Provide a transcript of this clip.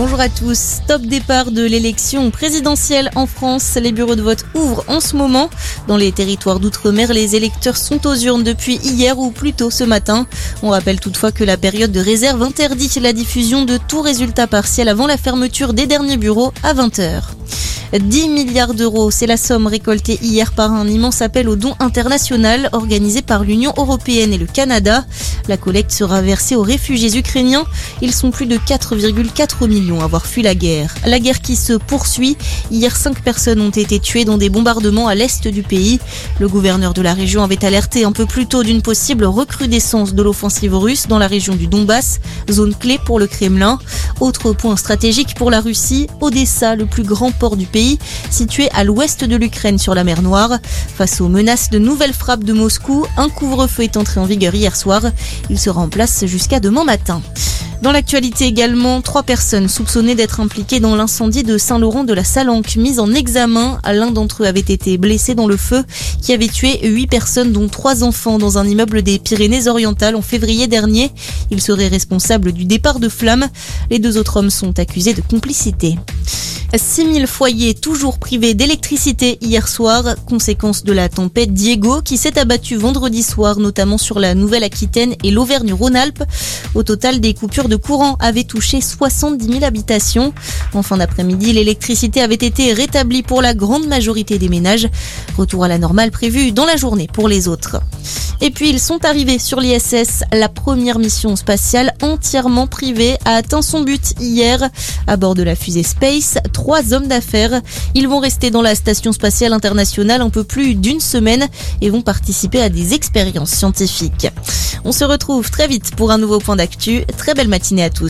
Bonjour à tous. Top départ de l'élection présidentielle en France. Les bureaux de vote ouvrent en ce moment. Dans les territoires d'outre-mer, les électeurs sont aux urnes depuis hier ou plus tôt ce matin. On rappelle toutefois que la période de réserve interdit la diffusion de tout résultat partiel avant la fermeture des derniers bureaux à 20h. 10 milliards d'euros, c'est la somme récoltée hier par un immense appel aux dons international organisé par l'Union européenne et le Canada. La collecte sera versée aux réfugiés ukrainiens. Ils sont plus de 4,4 millions à avoir fui la guerre. La guerre qui se poursuit. Hier, 5 personnes ont été tuées dans des bombardements à l'est du pays. Le gouverneur de la région avait alerté un peu plus tôt d'une possible recrudescence de l'offensive russe dans la région du Donbass, zone clé pour le Kremlin. Autre point stratégique pour la Russie, Odessa, le plus grand port du pays situé à l'ouest de l'Ukraine sur la mer Noire. Face aux menaces de nouvelles frappes de Moscou, un couvre-feu est entré en vigueur hier soir. Il sera en place jusqu'à demain matin. Dans l'actualité également, trois personnes soupçonnées d'être impliquées dans l'incendie de Saint-Laurent de la Salanque, mises en examen. L'un d'entre eux avait été blessé dans le feu qui avait tué huit personnes, dont trois enfants, dans un immeuble des Pyrénées-Orientales en février dernier. Il serait responsable du départ de flammes. Les deux autres hommes sont accusés de complicité. 6000 foyers toujours privés d'électricité hier soir, conséquence de la tempête Diego qui s'est abattue vendredi soir, notamment sur la Nouvelle-Aquitaine et l'Auvergne-Rhône-Alpes. Au total, des coupures de courant avaient touché 70 000 habitations. En fin d'après-midi, l'électricité avait été rétablie pour la grande majorité des ménages. Retour à la normale prévu dans la journée pour les autres. Et puis ils sont arrivés sur l'ISS. La première mission spatiale entièrement privée a atteint son but hier. À bord de la fusée Space, trois hommes d'affaires. Ils vont rester dans la station spatiale internationale un peu plus d'une semaine et vont participer à des expériences scientifiques. On se retrouve très vite pour un nouveau point d'actu. Très belle matinée à tous.